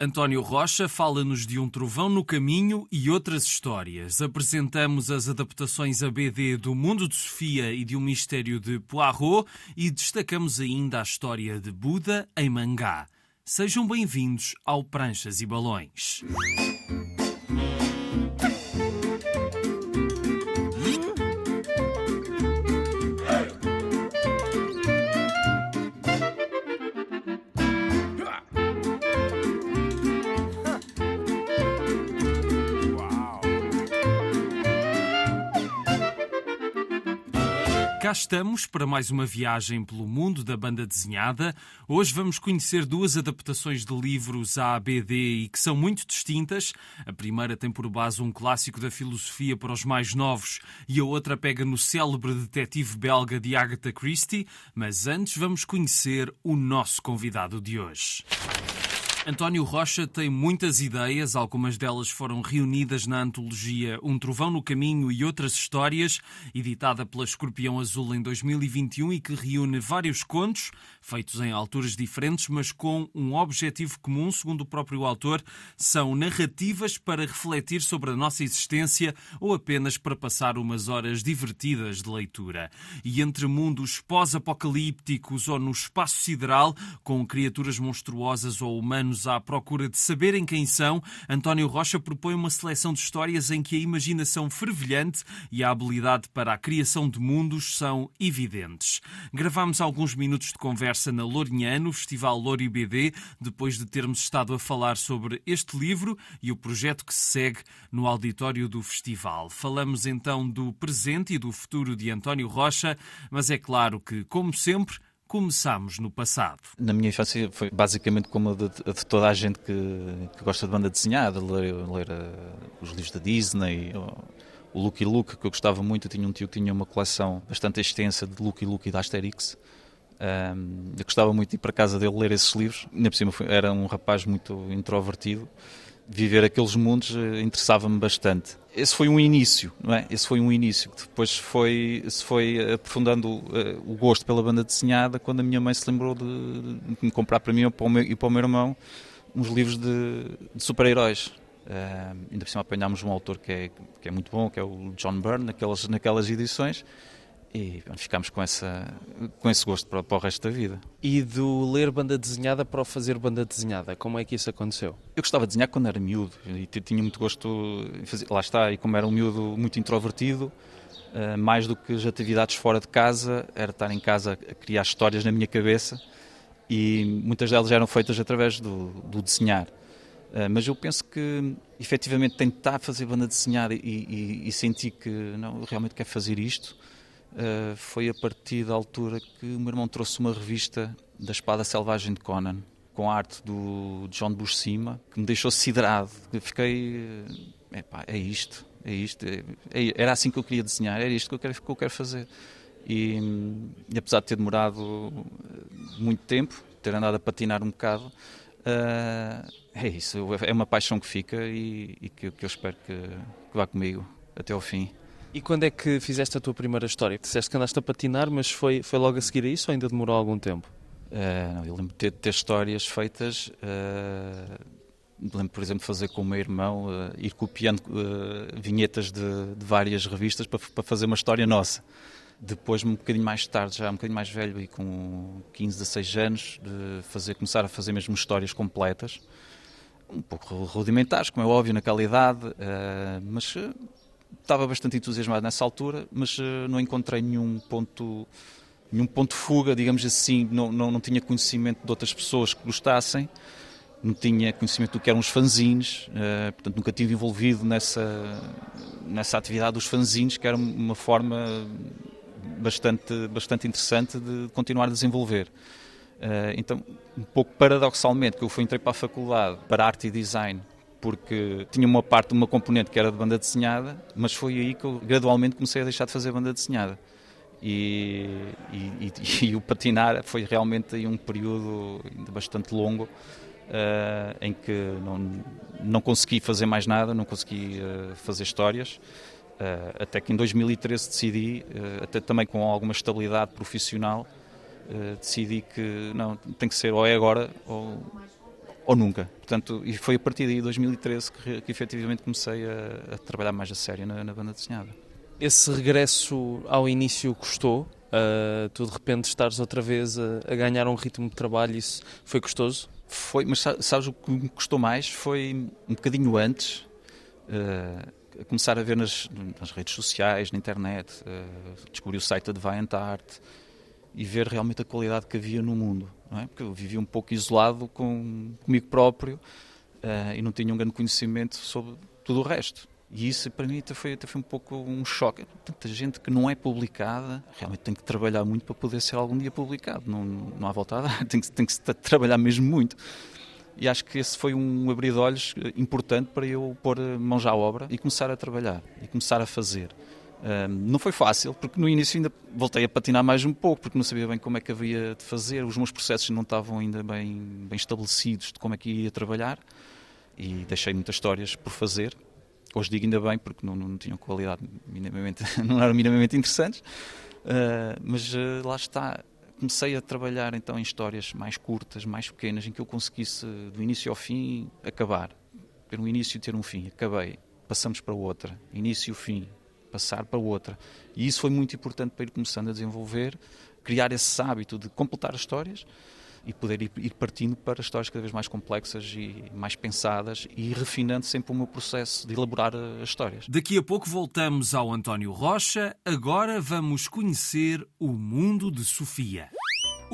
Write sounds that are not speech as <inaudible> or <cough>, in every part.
António Rocha fala-nos de um trovão no caminho e outras histórias. Apresentamos as adaptações a BD do Mundo de Sofia e de um mistério de Poirot e destacamos ainda a história de Buda em mangá. Sejam bem-vindos ao Pranchas e Balões. Estamos para mais uma viagem pelo mundo da banda desenhada. Hoje vamos conhecer duas adaptações de livros à ABD e que são muito distintas. A primeira tem por base um clássico da filosofia para os mais novos e a outra pega no célebre detetive belga de Agatha Christie. Mas antes vamos conhecer o nosso convidado de hoje. António Rocha tem muitas ideias, algumas delas foram reunidas na antologia Um Trovão no Caminho e Outras Histórias, editada pela Escorpião Azul em 2021 e que reúne vários contos, feitos em alturas diferentes, mas com um objetivo comum, segundo o próprio autor, são narrativas para refletir sobre a nossa existência ou apenas para passar umas horas divertidas de leitura. E entre mundos pós-apocalípticos ou no espaço sideral, com criaturas monstruosas ou humanos à procura de saberem quem são, António Rocha propõe uma seleção de histórias em que a imaginação fervilhante e a habilidade para a criação de mundos são evidentes. Gravámos alguns minutos de conversa na Lourinhã, no Festival Louro BD, depois de termos estado a falar sobre este livro e o projeto que se segue no auditório do festival. Falamos então do presente e do futuro de António Rocha, mas é claro que, como sempre, começámos no passado. Na minha infância foi basicamente como a de, a de toda a gente que, que, gosta de banda desenhada, ler, ler uh, os livros da Disney, o Lucky Luke, que eu gostava muito. Eu tinha um tio que tinha uma coleção bastante extensa de Lucky Luke e da Asterix. Um, eu gostava muito de ir para casa dele ler esses livros. Ainda por cima era um rapaz muito introvertido viver aqueles mundos eh, interessava-me bastante. Esse foi um início, não é? Esse foi um início. Depois foi, se foi aprofundando uh, o gosto pela banda desenhada quando a minha mãe se lembrou de, de me comprar para mim para meu, e para o meu irmão uns livros de, de super-heróis. Uh, ainda por cima apanhámos um autor que é, que é muito bom, que é o John Byrne, naquelas, naquelas edições e ficámos com, essa, com esse gosto para, para, o resto da vida. E do ler banda desenhada para o fazer banda desenhada, como é que isso aconteceu? Eu gostava de desenhar quando era miúdo e tinha muito gosto, fazer, lá está, e como era um miúdo muito introvertido, uh, mais do que as atividades fora de casa, era estar em casa a criar histórias na minha cabeça e muitas delas eram feitas através do, do desenhar. Uh, mas eu penso que efetivamente tentar fazer banda desenhada e, e, e sentir que não, realmente quero fazer isto, Uh, foi a partir da altura que o meu irmão trouxe uma revista da Espada Selvagem de Conan, com a arte do John Buscema, que me deixou siderado. fiquei. Eh, epá, é isto, é isto. É, é, era assim que eu queria desenhar, era isto que eu quero, que eu quero fazer. E, e, apesar de ter demorado muito tempo, ter andado a patinar um bocado, uh, é isso. É uma paixão que fica e, e que, que, eu espero que, que vá comigo até ao fim. E quando é que fizeste a tua primeira história? Disseste que andaste a patinar, mas foi, foi logo a seguir a isso ou ainda demorou algum tempo? Uh, não, eu lembro de ter, ter histórias feitas. Uh, lembro, por exemplo, de fazer com o meu irmão, uh, ir copiando vinhetas de, de, várias revistas para, para fazer uma história nossa. Depois, um bocadinho mais tarde, já um bocadinho mais velho e com 15, 16 anos, de fazer, começar a fazer mesmo histórias completas. Um pouco rudimentares, como é óbvio, naquela idade, mas estava bastante entusiasmado nessa altura, mas uh, não encontrei nenhum ponto, nenhum ponto fuga, digamos assim, não, não, não tinha conhecimento de outras pessoas que gostassem, não tinha conhecimento do que eram os fanzines, uh, portanto nunca tive envolvido nessa, nessa atividade dos fanzines, que era uma forma bastante, bastante interessante de continuar a desenvolver. Uh, então, um pouco paradoxalmente, que eu fui entrei para a faculdade para arte e design porque tinha uma parte, uma componente que era de banda desenhada, mas foi aí que eu gradualmente comecei a deixar de fazer banda desenhada. E, e, e, <laughs> e o patinar foi realmente um período bastante longo uh, em que não, não consegui fazer mais nada, não consegui uh, fazer histórias. Uh, até que em 2013 decidi, até também com alguma estabilidade profissional, decidi que não tem que ser ou é agora ou ou nunca. Portanto, e foi a partir de 2013 que, que efetivamente comecei a, a, trabalhar mais a sério na, na, banda desenhada. Esse regresso ao início custou? Uh, tu de repente estares outra vez a, a, ganhar um ritmo de trabalho, isso foi custoso? Foi, mas sabes o que me custou mais? Foi um bocadinho antes, uh, a começar a ver nas, nas, redes sociais, na internet, uh, descobri o site da Deviant Art e ver realmente a qualidade que havia no mundo é? porque eu vivia um pouco isolado com, comigo próprio uh, e não tinha um grande conhecimento sobre tudo o resto. E isso para mim até foi, até foi um pouco um choque. Tanta gente que não é publicada, realmente tem que trabalhar muito para poder ser algum dia publicado. Não, não há volta a dar, <laughs> tem que, tem que trabalhar mesmo muito. E acho que esse foi um abrir de olhos importante para eu pôr mãos à obra e começar a trabalhar e começar a fazer não foi fácil, porque no início ainda voltei a patinar mais um pouco, porque não sabia bem como é que havia de fazer, os meus processos não estavam ainda bem, bem estabelecidos de como é que ia trabalhar e deixei muitas histórias por fazer. Hoje digo ainda bem, porque não, não tinham qualidade minimamente, <laughs> não eram minimamente interessantes, uh, mas uh, lá está. Comecei a trabalhar então em histórias mais curtas, mais pequenas, em que eu conseguisse do início ao fim acabar. Ter um início e ter um fim. Acabei. Passamos para outra. Início e fim passar para outra. E isso foi muito importante para ir começando a desenvolver, criar esse hábito de completar as histórias e poder ir, partindo para histórias cada vez mais complexas e mais pensadas e refinando sempre o meu processo de elaborar eh, as histórias. Daqui a pouco voltamos ao António Rocha. Agora vamos conhecer o mundo de Sofia.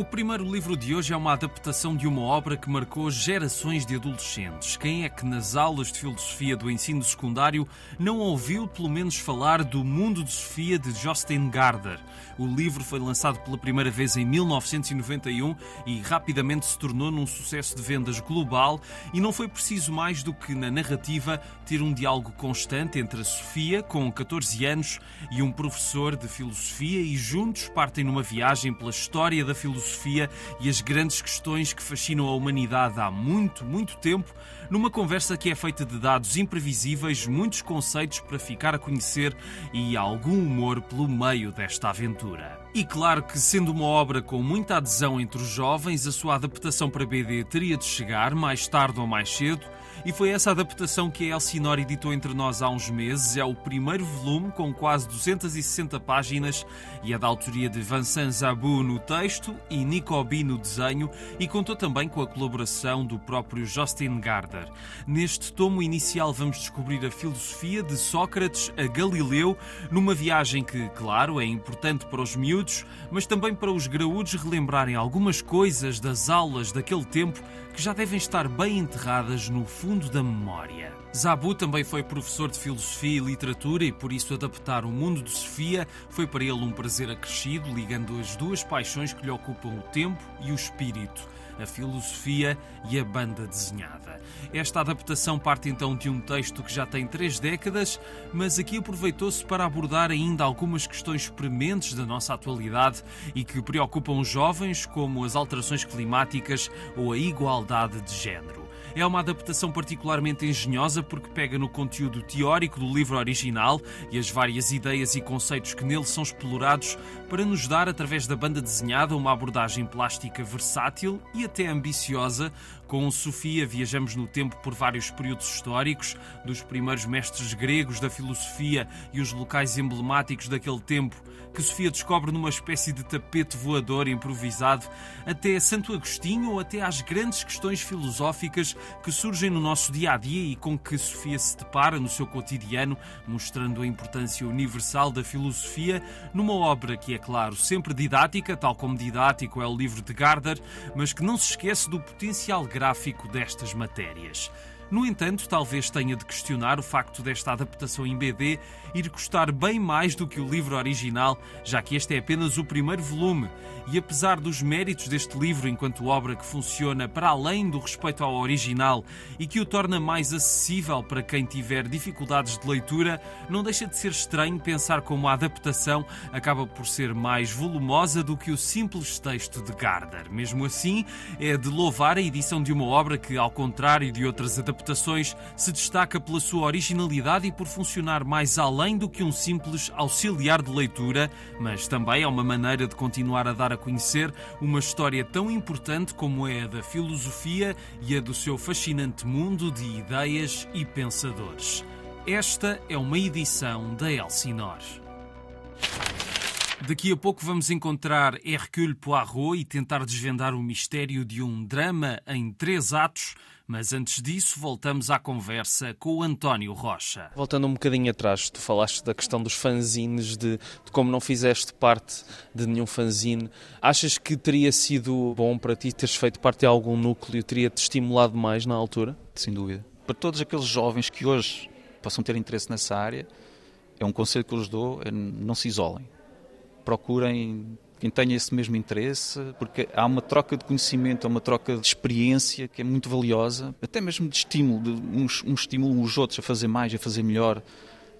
O primeiro livro de hoje é uma adaptação de uma obra que marcou gerações de adolescentes. Quem é que nas aulas de filosofia do ensino secundário não ouviu pelo menos falar do Mundo de Sofia de Justin Gardner? O livro foi lançado pela primeira vez em 1991 e rapidamente se tornou num sucesso de vendas global e não foi preciso mais do que na narrativa ter um diálogo constante entre a Sofia, com 14 anos, e um professor de filosofia e juntos partem numa viagem pela história da filosofia filosofia e as grandes questões que fascinam a humanidade há muito, muito tempo, numa conversa que é feita de dados imprevisíveis, muitos conceitos para ficar a conhecer e algum humor pelo meio desta aventura. E claro que, sendo uma obra com muita adesão entre os jovens, a sua adaptação para BD teria de chegar mais tarde ou mais cedo e foi essa adaptação que a Elsinor editou entre nós há uns meses. É o primeiro volume com quase 260 páginas e é da autoria de Vincent Zabou no texto e Nico B no desenho e contou também com a colaboração do próprio Justin Gardner. Neste tomo inicial vamos descobrir a filosofia de Sócrates a Galileu numa viagem que, claro, é importante para os miúdos, mas também para os graúdos relembrarem algumas coisas das aulas daquele tempo que já devem estar bem enterradas no fundo da memória. Zabu também foi professor de filosofia e literatura e por isso adaptar o mundo de Sofia foi para ele um prazer acrescido, ligando as duas paixões que lhe ocupam o tempo e o espírito a filosofia e a banda desenhada. Esta adaptação parte então de um texto que já tem três décadas, mas aqui aproveitou-se para abordar ainda algumas questões prementes da nossa atualidade e que preocupam os jovens, como as alterações climáticas ou a igualdade de género. É uma adaptação particularmente engenhosa porque pega no conteúdo teórico do livro original e as várias ideias e conceitos que nele são explorados para nos dar, através da banda desenhada, uma abordagem plástica versátil e até ambiciosa. Com Sofia viajamos no tempo por vários períodos históricos, dos primeiros mestres gregos da filosofia e os locais emblemáticos daquele tempo que Sofia descobre numa espécie de tapete voador improvisado, até Santo Agostinho ou até às grandes questões filosóficas que surgem no nosso dia a dia e com que Sofia se depara no seu cotidiano, mostrando a importância universal da filosofia numa obra que é, claro, sempre didática, tal como didático é o livro de Gardner, mas que não se esquece do potencial gráfico destas matérias. No entanto, talvez tenha de questionar o facto desta adaptação em BD ir custar bem mais do que o livro original, já que este é apenas o primeiro volume. E apesar dos méritos deste livro enquanto obra que funciona para além do respeito ao original e que o torna mais acessível para quem tiver dificuldades de leitura, não deixa de ser estranho pensar como a adaptação acaba por ser mais volumosa do que o simples texto de Gardner. Mesmo assim, é de louvar a edição de uma obra que, ao contrário de outras adaptações, adaptações se destaca pela sua originalidade e por funcionar mais além do que um simples auxiliar de leitura, mas também é uma maneira de continuar a dar a conhecer uma história tão importante como é a da filosofia e a do seu fascinante mundo de ideias e pensadores. Esta é uma edição da Elsinor. Daqui a pouco vamos encontrar Hercule Poirot e tentar desvendar o mistério de um drama em três atos, mas antes disso voltamos à conversa com o António Rocha. Voltando um bocadinho atrás, tu falaste da questão dos fanzines, de, de como não fizeste parte de nenhum fanzine. Achas que teria sido bom para ti teres feito parte de algum núcleo, teria-te estimulado mais na altura? Sem dúvida. Para todos aqueles jovens que hoje possam ter interesse nessa área, é um conselho que eu lhes dou, é não se isolem procurem quem tenha esse mesmo interesse, porque há uma troca de conhecimento, há uma troca de experiência que é muito valiosa, até mesmo de estímulo, de uns, um estímulo os outros a fazer mais, a fazer melhor.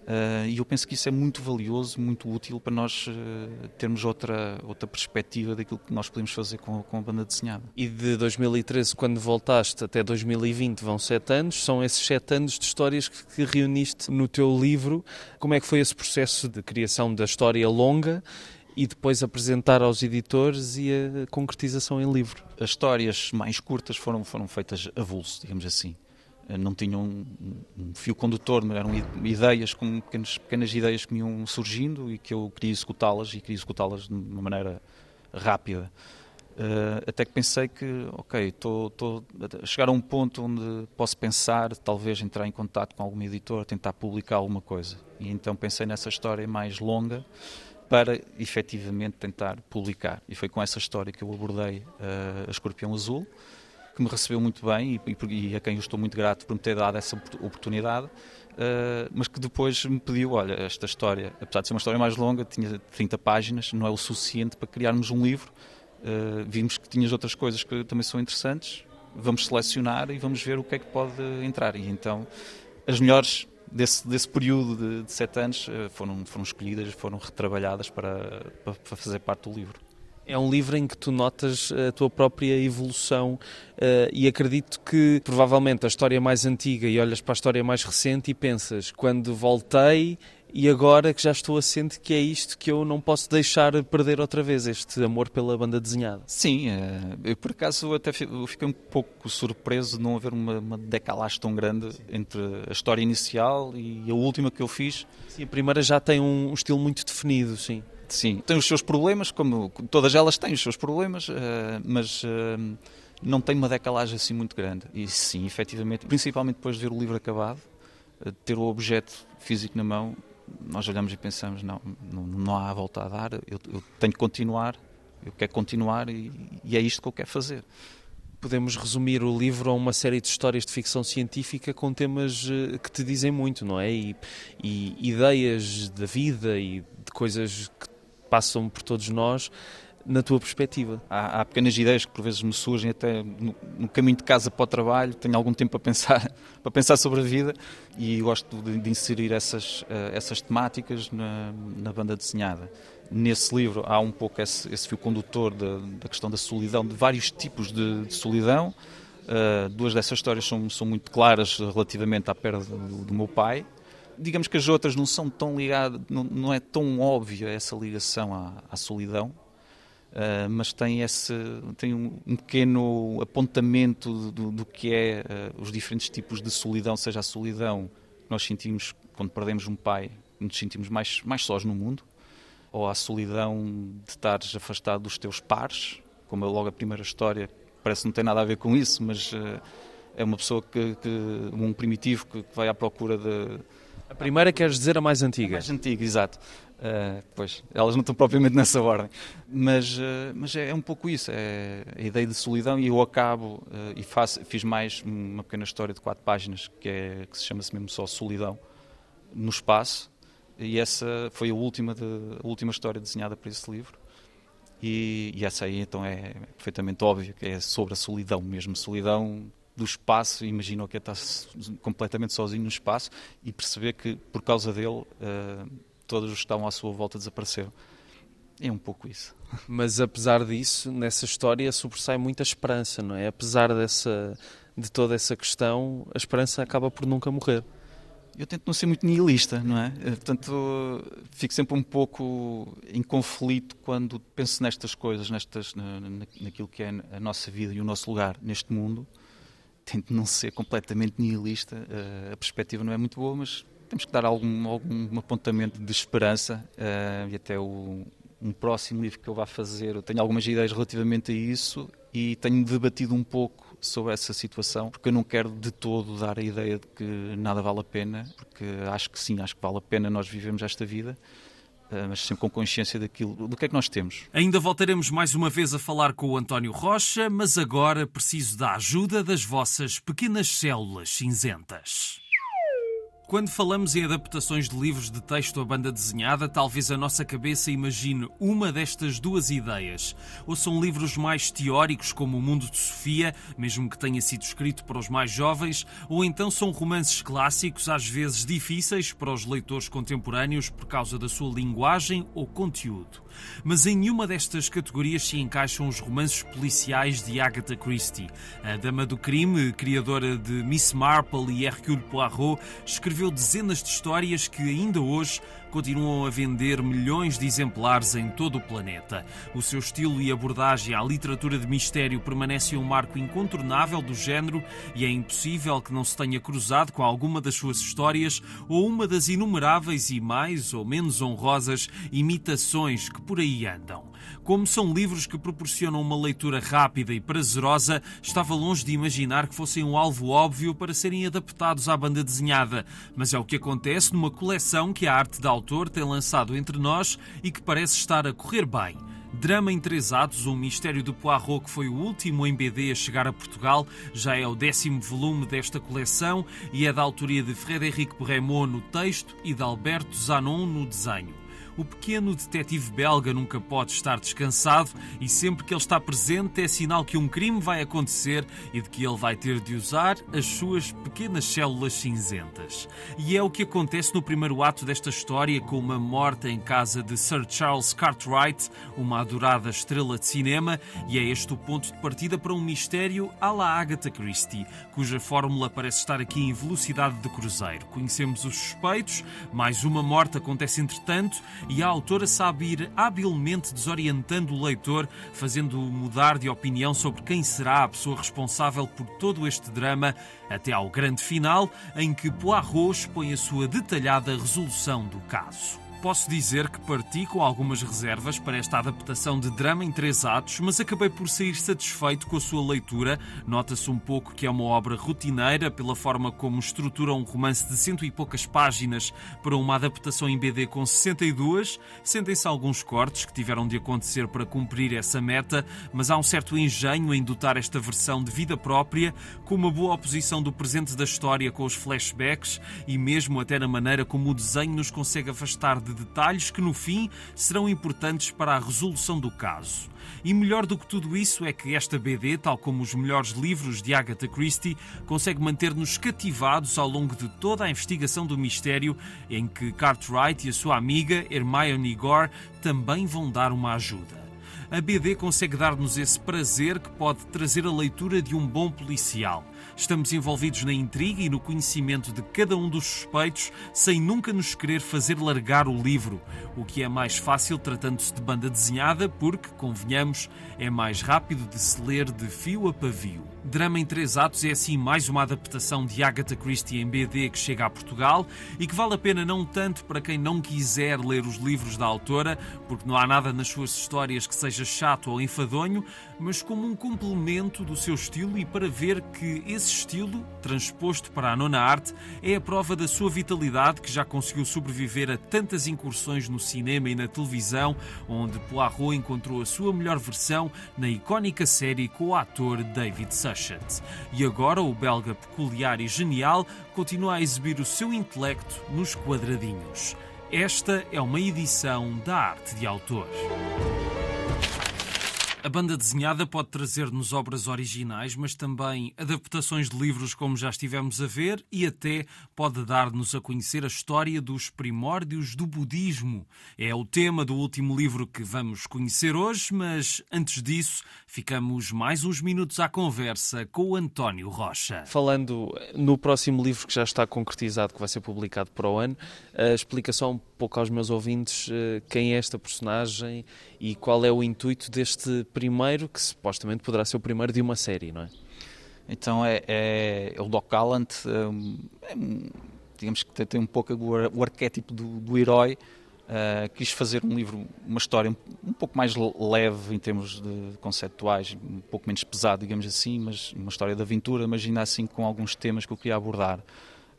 Uh, e eu penso que isso é muito valioso, muito útil para nós uh, termos outra, outra perspectiva daquilo que nós podemos fazer com, com a banda desenhada. E de 2013, quando voltaste, até 2020, vão sete anos. São esses sete anos de histórias que, que reuniste no teu livro. Como é que foi esse processo de criação da história longa e depois apresentar aos editores e a concretização em livro? As histórias mais curtas foram, foram feitas avulso, digamos assim eh, não tinham um, um, fio condutor, eram ideias, com pequenas, pequenas ideias que me iam surgindo e que eu queria executá-las e queria executá-las de uma maneira rápida. Uh, até que pensei que, ok, estou a chegar a um ponto onde posso pensar, talvez entrar em contato com algum editor, tentar publicar alguma coisa. E então pensei nessa história mais longa para efetivamente tentar publicar. E foi com essa história que eu abordei uh, a Escorpião Azul que me recebeu muito bem e, e, a quem eu estou muito grato por me ter dado essa oportunidade, uh, mas que depois me pediu: olha, esta história, apesar de ser uma história mais longa, tinha 30 páginas, não é o suficiente para criarmos um livro. Uh, vimos que tinhas outras coisas que também são interessantes, vamos selecionar e vamos ver o que é que pode entrar. E então, as melhores desse, desse período de, de sete anos uh, foram, foram escolhidas, foram retrabalhadas para, para fazer parte do livro. É um livro em que tu notas a tua própria evolução uh, e acredito que provavelmente a história mais antiga e olhas para a história mais recente e pensas, quando voltei e agora que já estou a sentir que é isto que eu não posso deixar perder outra vez, este amor pela banda desenhada. Sim, eh, eu por acaso até fiquei um pouco surpreso de não haver uma, uma decalagem tão grande entre a história inicial e a última que eu fiz. Sim, a primeira já tem um estilo muito definido, sim. Sim, tem os seus problemas, como todas elas têm os seus problemas, uh, mas uh, não tem uma decalagem assim muito grande. E sim, efetivamente, principalmente depois de ver o livro acabado, ter o objeto físico na mão, nós olhamos e pensamos: não, não, não há volta a dar, eu, eu, tenho que continuar, eu quero continuar e, e é isto que eu quero fazer podemos resumir o livro a uma série de histórias de ficção científica com temas que te dizem muito, não é? E, e ideias da vida e de coisas que passam por todos nós na tua perspectiva. Há, há, pequenas ideias que por vezes me surgem até no, no, caminho de casa para o trabalho, tenho algum tempo para pensar, <laughs> para pensar sobre a vida e gosto de, de inserir essas, uh, essas temáticas na, na, banda desenhada. Nesse livro há um pouco esse, esse fio condutor da, da, questão da solidão, de vários tipos de, de solidão. Uh, duas dessas histórias são, são muito claras relativamente à perda do, do meu pai, digamos que as outras não são tão ligadas, não, não é tão óbvia essa ligação à, à solidão, uh, mas tem, esse, tem um, um pequeno apontamento do, do que é uh, os diferentes tipos de solidão, seja a solidão que nós sentimos quando perdemos um pai, nos sentimos mais, mais sós no mundo, ou a solidão de estares afastado dos teus pares, como é logo a primeira história, parece que não tem nada a ver com isso, mas uh, é uma pessoa que, que um primitivo que, que vai à procura de a primeira queres dizer a mais antiga? A mais antiga, exato. Uh, pois, elas não estão propriamente nessa ordem. Mas, uh, mas é, é, um pouco isso, é a ideia de solidão e eu acabo uh, e faço, fiz mais uma pequena história de quatro páginas que, é, que se chama-se mesmo só Solidão no Espaço e essa foi a última, de, a última história desenhada para esse livro. E, e essa aí então é perfeitamente óbvia, que é sobre a solidão mesmo, solidão do espaço, imagina o que é estar completamente sozinho no espaço e perceber que por causa dele todos os que estavam à sua volta desapareceram. É um pouco isso. Mas apesar disso, nessa história sobressai muita esperança, não é? Apesar dessa, de toda essa questão, a esperança acaba por nunca morrer. Eu tento não ser muito nihilista, não é? Eh, portanto, fico sempre um pouco em conflito quando penso nestas coisas, nestas, na, naquilo que é a nossa vida e o nosso lugar neste mundo. Tento não ser completamente nihilista. Eh, a perspectiva não é muito boa, mas temos que dar algum, algum apontamento de esperança uh, e até o, um próximo livro que eu vá fazer, eu tenho algumas ideias relativamente a isso e tenho debatido um pouco sobre essa situação, porque eu não quero de todo dar a ideia de que nada vale a pena, porque acho que sim, acho que vale a pena nós vivemos esta vida eh, mas sempre com consciência daquilo, do que é que nós temos. Ainda voltaremos mais uma vez a falar com o António Rocha, mas agora preciso da ajuda das vossas pequenas células cinzentas. Quando falamos em adaptações de livros de texto a banda desenhada, talvez a nossa cabeça imagine uma destas duas ideias. Ou são livros mais teóricos, como O Mundo de Sofia, mesmo que tenha sido escrito para os mais jovens, ou então são romances clássicos, às vezes difíceis para os leitores contemporâneos por causa da sua linguagem ou conteúdo. Mas em nenhuma destas categorias se encaixam os romances policiais de Agatha Christie. A Dama do Crime, criadora de Miss Marple e Hercule Poirot, escreveu dezenas de histórias que ainda hoje continuam a vender milhões de exemplares em todo o planeta. O seu estilo e abordagem à literatura de mistério permanecem um marco incontornável do género e é impossível que não se tenha cruzado com alguma das suas histórias ou uma das inumeráveis e mais ou menos honrosas imitações que por aí andam. Como são livros que proporcionam uma leitura rápida e prazerosa, estava longe de imaginar que fossem um alvo óbvio para serem adaptados à banda desenhada, mas é o que acontece numa coleção que a arte da autor tem lançado entre nós e que parece estar a correr bem. Drama em Três Atos, um mistério de Poirot que foi o último em BD a chegar a Portugal, já é o décimo volume desta coleção e é da autoria de Frédéric Bremont no texto e de Alberto Zanon no desenho. O pequeno detetive belga nunca pode estar descansado e sempre que ele está presente é sinal que um crime vai acontecer e de que ele vai ter de usar as suas pequenas células cinzentas. E é o que acontece no primeiro ato desta história com uma morte em casa de Sir Charles Cartwright, uma adorada estrela de cinema, e é este o ponto de partida para um mistério à la Agatha Christie, cuja fórmula parece estar aqui em velocidade de cruzeiro. Conhecemos os suspeitos, mais uma morte acontece entretanto e a autora sabe ir habilmente desorientando o leitor, fazendo-o mudar de opinião sobre quem será a pessoa responsável por todo este drama, até ao grande final, em que Poirot expõe a sua detalhada resolução do caso. Posso dizer que parti com algumas reservas para esta adaptação de drama em três atos, mas acabei por sair satisfeito com a sua leitura. Nota-se um pouco que é uma obra rotineira pela forma como estrutura um romance de cento e poucas páginas para uma adaptação em BD com 62. Sentem-se alguns cortes que tiveram de acontecer para cumprir essa meta, mas há um certo engenho em dotar esta versão de vida própria, com uma boa oposição do presente da história com os flashbacks e mesmo até na maneira como o desenho nos consegue afastar de de detalhes que, no fim, serão importantes para a resolução do caso. E melhor do que tudo isso é que esta BD, tal como os melhores livros de Agatha Christie, consegue manter-nos cativados ao longo de toda a investigação do mistério, em que Cartwright e a sua amiga Hermione Gore também vão dar uma ajuda a BD consegue dar-nos esse prazer que pode trazer a leitura de um bom policial. Estamos envolvidos na intriga e no conhecimento de cada um dos suspeitos, sem nunca nos querer fazer largar o livro, o que é mais fácil tratando-se de banda desenhada, porque, convenhamos, é mais rápido de se ler de fio a pavio. Drama em Três Atos é assim mais uma adaptação de Agatha Christie em BD que chega a Portugal e que vale a pena não tanto para quem não quiser ler os livros da autora, porque não há nada nas suas histórias que seja chato ou enfadonho, mas como um complemento do seu estilo e para ver que esse estilo, transposto para a nona arte, é a prova da sua vitalidade que já conseguiu sobreviver a tantas incursões no cinema e na televisão, onde Poirot encontrou a sua melhor versão na icónica série com o ator David Suchet. E agora o belga peculiar e genial continua a exibir o seu intelecto nos quadradinhos. Esta é uma edição da arte de autor. A banda desenhada pode trazer-nos obras originais, mas também adaptações de livros, como já estivemos a ver, e até pode dar-nos a conhecer a história dos primórdios do budismo. É o tema do último livro que vamos conhecer hoje, mas antes disso, ficamos mais uns minutos à conversa com o António Rocha. Falando no próximo livro que já está concretizado, que vai ser publicado para o ano, explica só um pouco aos meus ouvintes eh, quem é esta personagem e qual é o intuito deste primeiro, que supostamente poderá ser o primeiro de uma série, não é? Então é, é, é o Doc Gallant, é, é, digamos que tem um pouco o, arquétipo do, do herói. Uh, quis fazer um livro, uma história um, um, pouco mais leve em termos de conceptuais, um pouco menos pesado, digamos assim, mas uma história de aventura, imagina assim com alguns temas que eu queria abordar.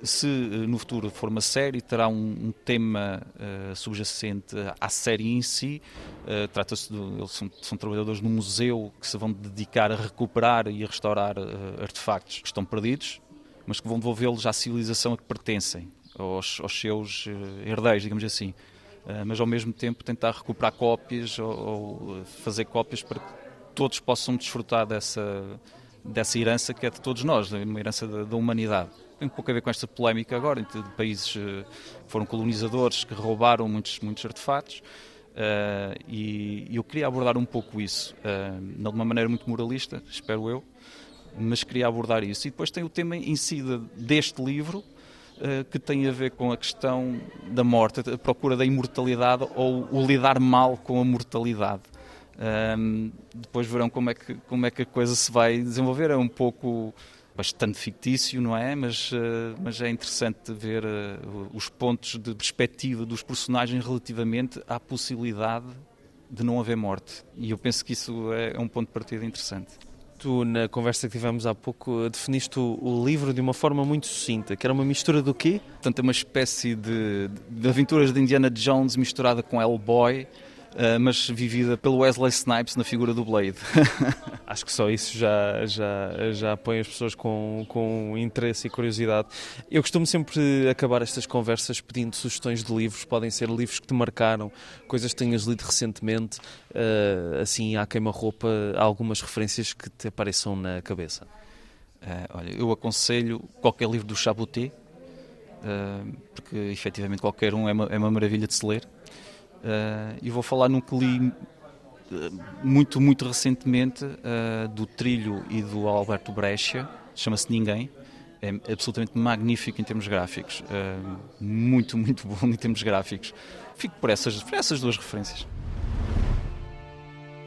Se eh, no futuro for uma série, terá um, um tema uh, subjacente à série em si. Uh, Trata-se de. Eles são, são, trabalhadores no museu que se vão dedicar a recuperar e a restaurar uh, artefactos que estão perdidos, mas que vão devolvê-los à civilização a que pertencem, aos, aos seus herdeiros, digamos assim. mas ao mesmo tempo tentar recuperar cópias ou, ou fazer cópias para que todos possam desfrutar dessa, dessa herança que é de todos nós, uma herança da, da humanidade tem um pouco a ver com esta polémica agora, entre países eh, que foram colonizadores, que roubaram muitos, muitos artefatos. Uh, e, eu queria abordar um pouco isso, uh, de uma maneira muito moralista, espero eu, mas queria abordar isso. E depois tem o tema em si de, deste livro, uh, que tem a ver com a questão da morte, a procura da imortalidade ou o lidar mal com a mortalidade. depois verão como é, que, como é que a coisa se vai desenvolver. É um pouco bastante fictício, não é? Mas, uh, mas é interessante ver uh, os pontos de perspectiva dos personagens relativamente à possibilidade de não haver morte. E eu penso que isso é, é um ponto de partida interessante. Tu, na conversa que tivemos há pouco, definiste o, livro de uma forma muito sucinta, que era uma mistura do quê? Portanto, é uma espécie de, de aventuras de Indiana Jones misturada com Hellboy, mas vivida pelo Wesley Snipes na figura do Blade. <laughs> Acho que só isso já, já, já põe as pessoas com, com interesse e curiosidade. Eu costumo sempre acabar estas conversas pedindo sugestões de livros, podem ser livros que te marcaram, coisas que tenhas lido recentemente, uh, assim à queima-roupa, algumas referências que te apareçam na cabeça. Uh, olha, eu aconselho qualquer livro do Chaboté, porque efetivamente qualquer um é uma, é uma maravilha de se ler. Uh, e vou falar num que li uh, muito, muito recentemente uh, do Trilho e do Alberto Brescia, chama-se Ninguém. É absolutamente magnífico em termos gráficos, muito, muito bom em termos gráficos. Fico por essas, por essas duas referências.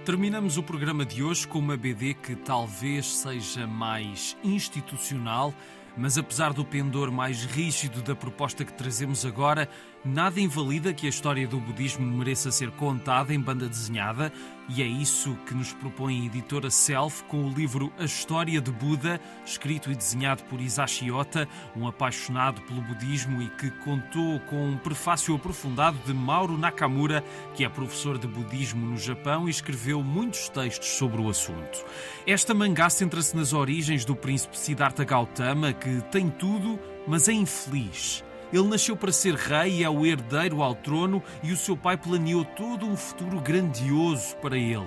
Terminamos o programa de hoje com uma BD que talvez seja mais institucional mas apesar do pendor mais rígido da proposta que trazemos agora, nada invalida que a história do budismo mereça ser contada em banda desenhada, e é isso que nos propõe a editora Self com o livro A História de Buda, escrito e desenhado por Isashi Ota, um apaixonado pelo budismo e que contou com um prefácio aprofundado de Mauro Nakamura, que é professor de budismo no Japão e escreveu muitos textos sobre o assunto. Esta mangá centra-se nas origens do príncipe Siddhartha Gautama, que tem tudo, mas é infeliz. Ele nasceu para ser rei e é o herdeiro ao trono, e o seu pai planeou todo um futuro grandioso para ele.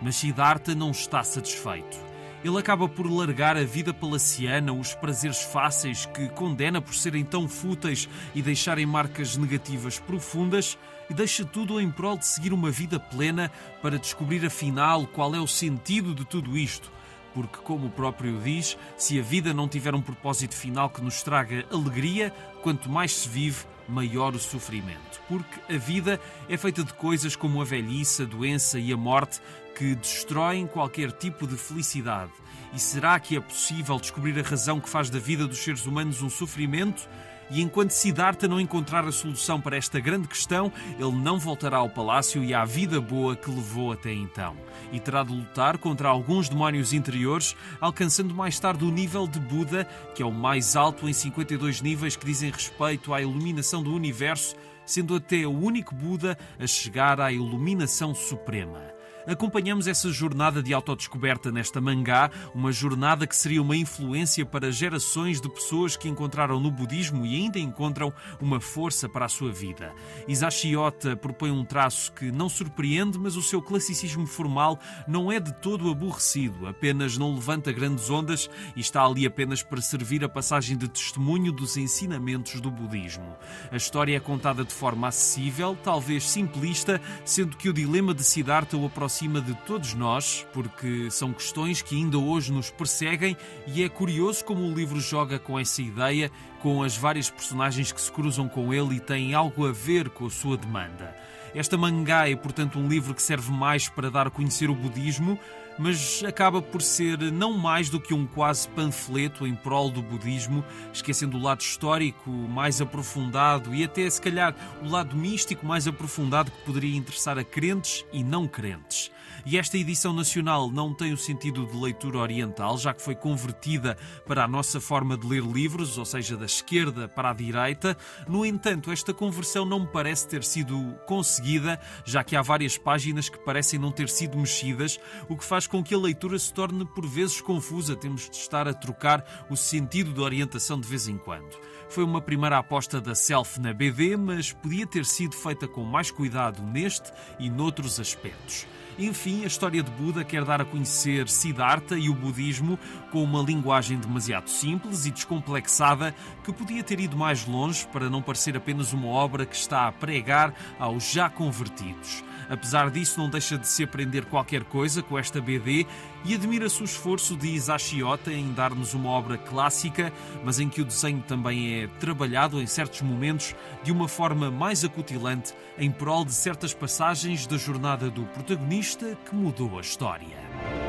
Mas Siddhartha não está satisfeito. Ele acaba por largar a vida palaciana, os prazeres fáceis que condena por serem tão fúteis e deixarem marcas negativas profundas, e deixa tudo em prol de seguir uma vida plena para descobrir afinal qual é o sentido de tudo isto porque, como o próprio diz, se a vida não tiver um propósito final que nos traga alegria, quanto mais se vive, maior o sofrimento. Porque a vida é feita de coisas como a velhice, a doença e a morte que destroem qualquer tipo de felicidade. E será que é possível descobrir a razão que faz da vida dos seres humanos um sofrimento? E enquanto Siddhartha não encontrar a solução para esta grande questão, ele não voltará ao palácio e à vida boa que levou até então. E terá de lutar contra alguns demónios interiores, alcançando mais tarde o nível de Buda, que é o mais alto em 52 níveis que dizem respeito à iluminação do universo, sendo até o único Buda a chegar à iluminação suprema. Acompanhamos essa jornada de autodescoberta nesta mangá, uma jornada que seria uma influência para gerações de pessoas que encontraram no budismo e ainda encontram uma força para a sua vida. Isashi Ota propõe um traço que não surpreende, mas o seu classicismo formal não é de todo aborrecido, apenas não levanta grandes ondas e está ali apenas para servir a passagem de testemunho dos ensinamentos do budismo. A história é contada de forma acessível, talvez simplista, sendo que o dilema de Siddhartha o aproxima de todos nós, porque são questões que ainda hoje nos perseguem e é curioso como o livro joga com essa ideia, com as várias personagens que se cruzam com ele e têm algo a ver com a sua demanda. Esta mangá é, portanto, um livro que serve mais para dar a conhecer o budismo, mas acaba por ser não mais do que um quase panfleto em prol do budismo, esquecendo o lado histórico mais aprofundado e até, se calhar, o lado místico mais aprofundado que poderia interessar a crentes e não crentes. E esta edição nacional não tem o sentido de leitura oriental, já que foi convertida para a nossa forma de ler livros, ou seja, da esquerda para a direita. No entanto, esta conversão não me parece ter sido conseguida, já que há várias páginas que parecem não ter sido mexidas, o que faz com que a leitura se torne por vezes confusa. Temos de estar a trocar o sentido de orientação de vez em quando. Foi uma primeira aposta da Self na BD, mas podia ter sido feita com mais cuidado neste e noutros aspectos. Enfim, a história de Buda quer dar a conhecer Siddhartha e o budismo com uma linguagem demasiado simples e descomplexada que podia ter ido mais longe para não parecer apenas uma obra que está a pregar aos já convertidos. Apesar disso, não deixa de se aprender qualquer coisa com esta BD e admira-se o esforço de Isashi Ota em dar-nos uma obra clássica, mas em que o desenho também é trabalhado em certos momentos de uma forma mais acutilante em prol de certas passagens da jornada do protagonista que mudou a história.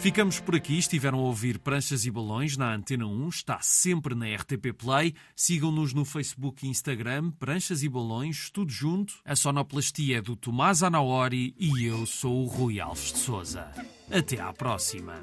Ficamos por aqui. Estiveram a ouvir Pranchas e Balões na Antena 1. Está sempre na RTP Play. Sigam-nos no Facebook e Instagram. Pranchas e Balões, tudo junto. A sonoplastia é do Tomás Anaori e eu sou o Rui Alves de Souza. Até à próxima.